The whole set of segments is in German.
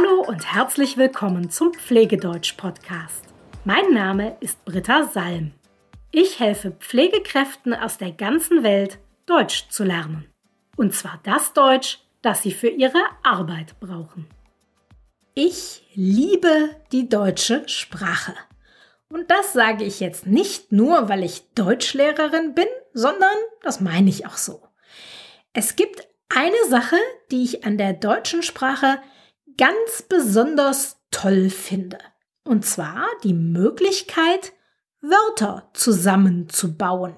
Hallo und herzlich willkommen zum Pflegedeutsch-Podcast. Mein Name ist Britta Salm. Ich helfe Pflegekräften aus der ganzen Welt, Deutsch zu lernen. Und zwar das Deutsch, das sie für ihre Arbeit brauchen. Ich liebe die deutsche Sprache. Und das sage ich jetzt nicht nur, weil ich Deutschlehrerin bin, sondern das meine ich auch so. Es gibt eine Sache, die ich an der deutschen Sprache ganz besonders toll finde. Und zwar die Möglichkeit, Wörter zusammenzubauen.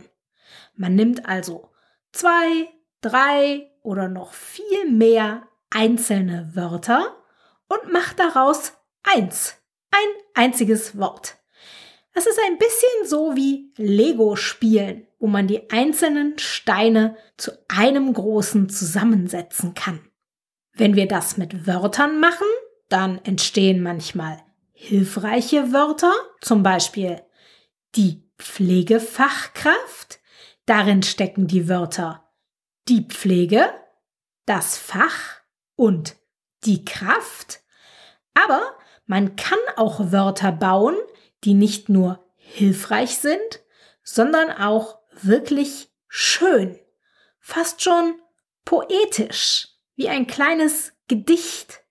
Man nimmt also zwei, drei oder noch viel mehr einzelne Wörter und macht daraus eins, ein einziges Wort. Das ist ein bisschen so wie Lego spielen, wo man die einzelnen Steine zu einem großen zusammensetzen kann. Wenn wir das mit Wörtern machen, dann entstehen manchmal hilfreiche Wörter, zum Beispiel die Pflegefachkraft. Darin stecken die Wörter die Pflege, das Fach und die Kraft. Aber man kann auch Wörter bauen, die nicht nur hilfreich sind, sondern auch wirklich schön, fast schon poetisch, wie ein kleines Gedicht.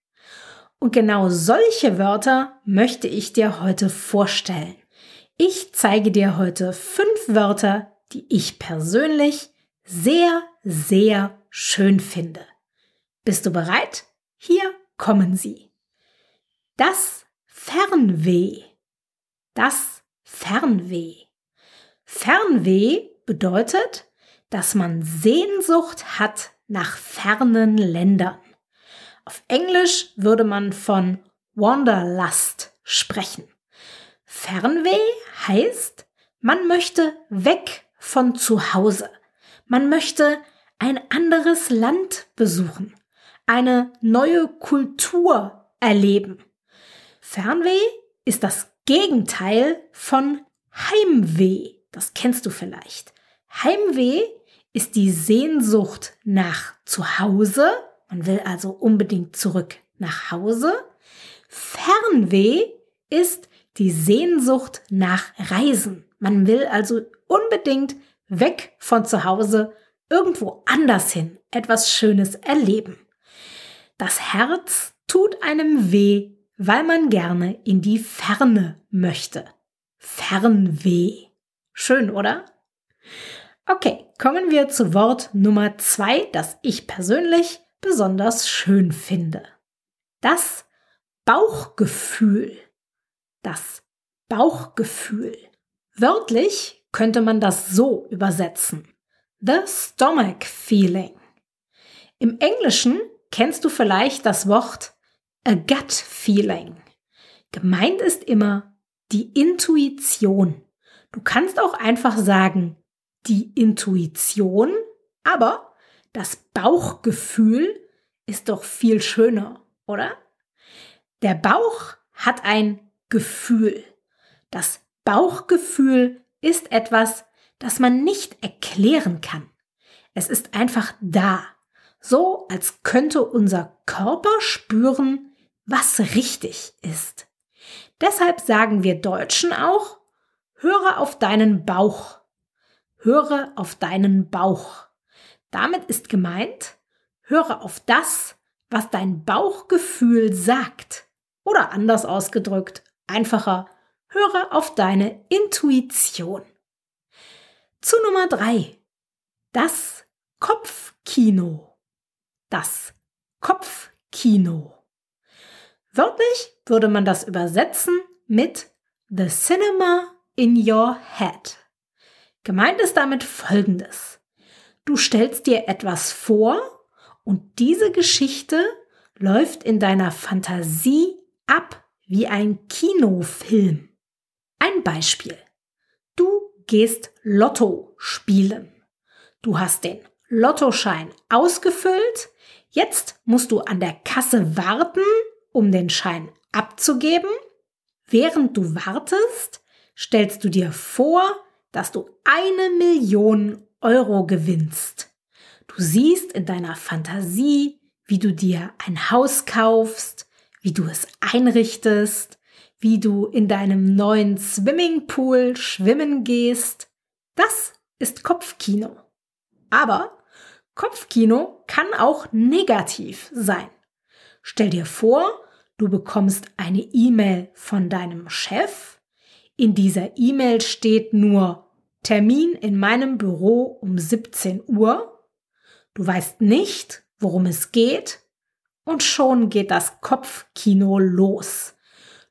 Und genau solche Wörter möchte ich dir heute vorstellen. Ich zeige dir heute fünf Wörter, die ich persönlich sehr, sehr schön finde. Bist du bereit? Hier kommen sie. Das Fernweh. Das Fernweh. Fernweh bedeutet, dass man Sehnsucht hat nach fernen Ländern. Auf Englisch würde man von Wanderlust sprechen. Fernweh heißt, man möchte weg von zu Hause. Man möchte ein anderes Land besuchen, eine neue Kultur erleben. Fernweh ist das Gegenteil von Heimweh. Das kennst du vielleicht. Heimweh ist die Sehnsucht nach zu Hause. Man will also unbedingt zurück nach Hause. Fernweh ist die Sehnsucht nach Reisen. Man will also unbedingt weg von zu Hause, irgendwo anders hin, etwas Schönes erleben. Das Herz tut einem weh, weil man gerne in die Ferne möchte. Fernweh. Schön, oder? Okay, kommen wir zu Wort Nummer zwei, das ich persönlich besonders schön finde. Das Bauchgefühl. Das Bauchgefühl. Wörtlich könnte man das so übersetzen. The stomach feeling. Im Englischen kennst du vielleicht das Wort a gut feeling. Gemeint ist immer die Intuition. Du kannst auch einfach sagen, die Intuition, aber das Bauchgefühl ist doch viel schöner, oder? Der Bauch hat ein Gefühl. Das Bauchgefühl ist etwas, das man nicht erklären kann. Es ist einfach da, so als könnte unser Körper spüren, was richtig ist. Deshalb sagen wir Deutschen auch, höre auf deinen Bauch. Höre auf deinen Bauch. Damit ist gemeint, höre auf das, was dein Bauchgefühl sagt. Oder anders ausgedrückt, einfacher, höre auf deine Intuition. Zu Nummer drei: Das Kopfkino. Das Kopfkino. Wörtlich würde man das übersetzen mit The Cinema in Your Head. Gemeint ist damit Folgendes. Du stellst dir etwas vor und diese Geschichte läuft in deiner Fantasie ab wie ein Kinofilm. Ein Beispiel. Du gehst Lotto spielen. Du hast den Lottoschein ausgefüllt. Jetzt musst du an der Kasse warten um den Schein abzugeben. Während du wartest, stellst du dir vor, dass du eine Million Euro gewinnst. Du siehst in deiner Fantasie, wie du dir ein Haus kaufst, wie du es einrichtest, wie du in deinem neuen Swimmingpool schwimmen gehst. Das ist Kopfkino. Aber Kopfkino kann auch negativ sein. Stell dir vor, du bekommst eine E-Mail von deinem Chef. In dieser E-Mail steht nur Termin in meinem Büro um 17 Uhr. Du weißt nicht, worum es geht und schon geht das Kopfkino los.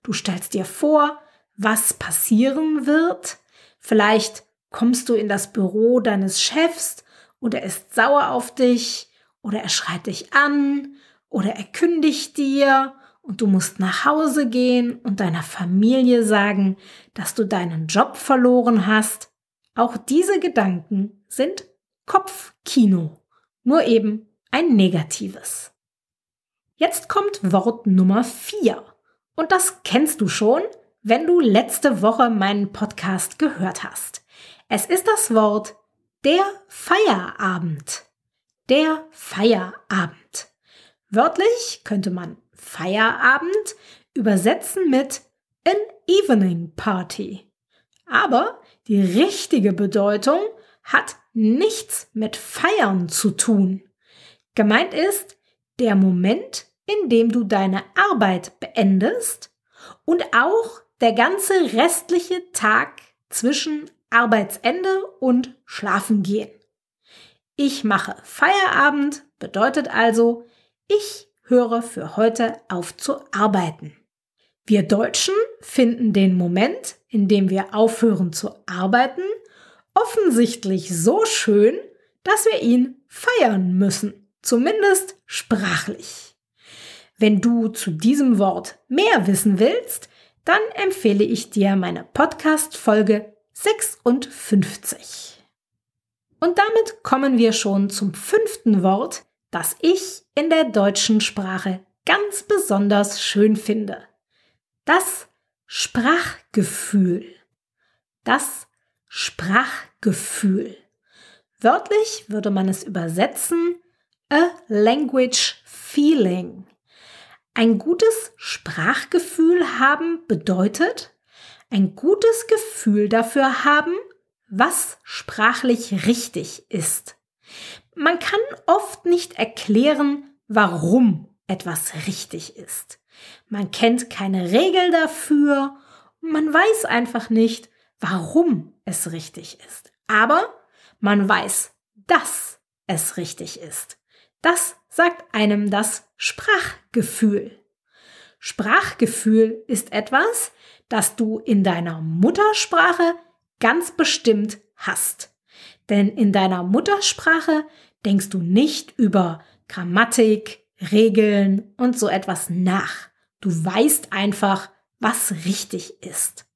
Du stellst dir vor, was passieren wird. Vielleicht kommst du in das Büro deines Chefs und er ist sauer auf dich oder er schreit dich an oder er kündigt dir und du musst nach Hause gehen und deiner Familie sagen, dass du deinen Job verloren hast. Auch diese Gedanken sind Kopfkino, nur eben ein negatives. Jetzt kommt Wort Nummer vier Und das kennst du schon, wenn du letzte Woche meinen Podcast gehört hast. Es ist das Wort der Feierabend. Der Feierabend. Wörtlich könnte man Feierabend übersetzen mit an evening party. Aber die richtige Bedeutung hat nichts mit Feiern zu tun. Gemeint ist der Moment, in dem du deine Arbeit beendest und auch der ganze restliche Tag zwischen Arbeitsende und Schlafen gehen. Ich mache Feierabend bedeutet also, ich höre für heute auf zu arbeiten. Wir Deutschen finden den Moment, in dem wir aufhören zu arbeiten, offensichtlich so schön, dass wir ihn feiern müssen, zumindest sprachlich. Wenn du zu diesem Wort mehr wissen willst, dann empfehle ich dir meine Podcast-Folge 56. Und damit kommen wir schon zum fünften Wort, das ich in der deutschen Sprache ganz besonders schön finde. Das Sprachgefühl. Das Sprachgefühl. Wörtlich würde man es übersetzen a language feeling. Ein gutes Sprachgefühl haben bedeutet, ein gutes Gefühl dafür haben, was sprachlich richtig ist. Man kann oft nicht erklären, warum etwas richtig ist. Man kennt keine Regel dafür man weiß einfach nicht, warum es richtig ist. Aber man weiß, dass es richtig ist. Das sagt einem das Sprachgefühl. Sprachgefühl ist etwas, das du in deiner Muttersprache ganz bestimmt hast. Denn in deiner Muttersprache denkst du nicht über Grammatik, Regeln und so etwas nach. Du weißt einfach, was richtig ist.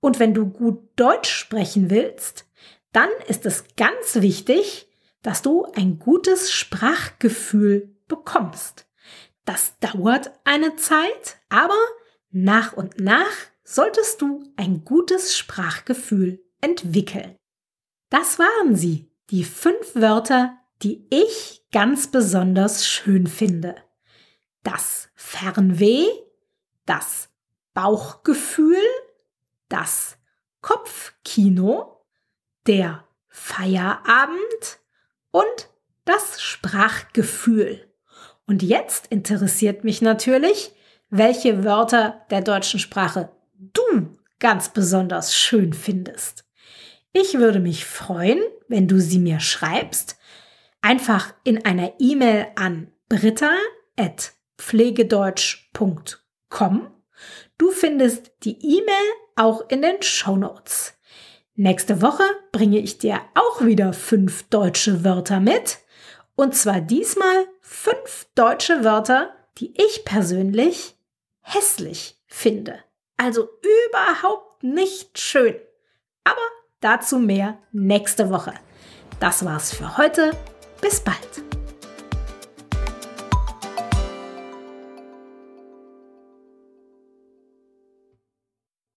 Und wenn du gut Deutsch sprechen willst, dann ist es ganz wichtig, dass du ein gutes Sprachgefühl bekommst. Das dauert eine Zeit, aber nach und nach solltest du ein gutes Sprachgefühl entwickeln. Das waren sie, die fünf Wörter, die ich ganz besonders schön finde. Das Fernweh, das Bauchgefühl, das Kopfkino, der Feierabend und das Sprachgefühl. Und jetzt interessiert mich natürlich, welche Wörter der deutschen Sprache du ganz besonders schön findest. Ich würde mich freuen, wenn du sie mir schreibst, einfach in einer E-Mail an britta.pflegedeutsch.com. Du findest die E-Mail auch in den Show Notes. Nächste Woche bringe ich dir auch wieder fünf deutsche Wörter mit. Und zwar diesmal fünf deutsche Wörter, die ich persönlich hässlich finde. Also überhaupt nicht schön. Aber dazu mehr nächste Woche. Das war's für heute. Bis bald.